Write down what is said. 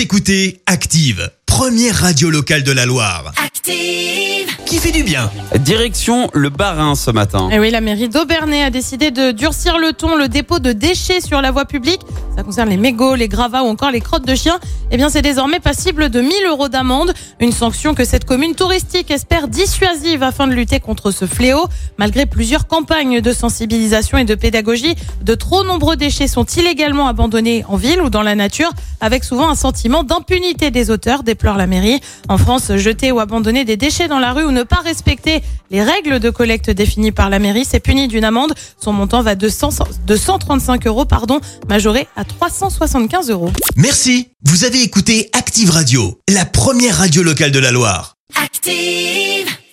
Vous écoutez Active, première radio locale de la Loire. Active. Qui fait du bien Direction le Barin ce matin. Et oui, la mairie d'Aubernay a décidé de durcir le ton. Le dépôt de déchets sur la voie publique, ça concerne les mégots, les gravats ou encore les crottes de chiens, eh bien c'est désormais passible de 1000 euros d'amende. Une sanction que cette commune touristique espère dissuasive afin de lutter contre ce fléau. Malgré plusieurs campagnes de sensibilisation et de pédagogie, de trop nombreux déchets sont illégalement abandonnés en ville ou dans la nature, avec souvent un sentiment d'impunité des auteurs, déplore la mairie. En France, jeter ou abandonner des déchets dans la rue ou ne pas respecter les règles de collecte définies par la mairie, c'est puni d'une amende. Son montant va de, 100 de 135 euros, pardon, majoré à 375 euros. Merci. Vous avez écouté Active Radio, la première radio locale de la Loire. Active.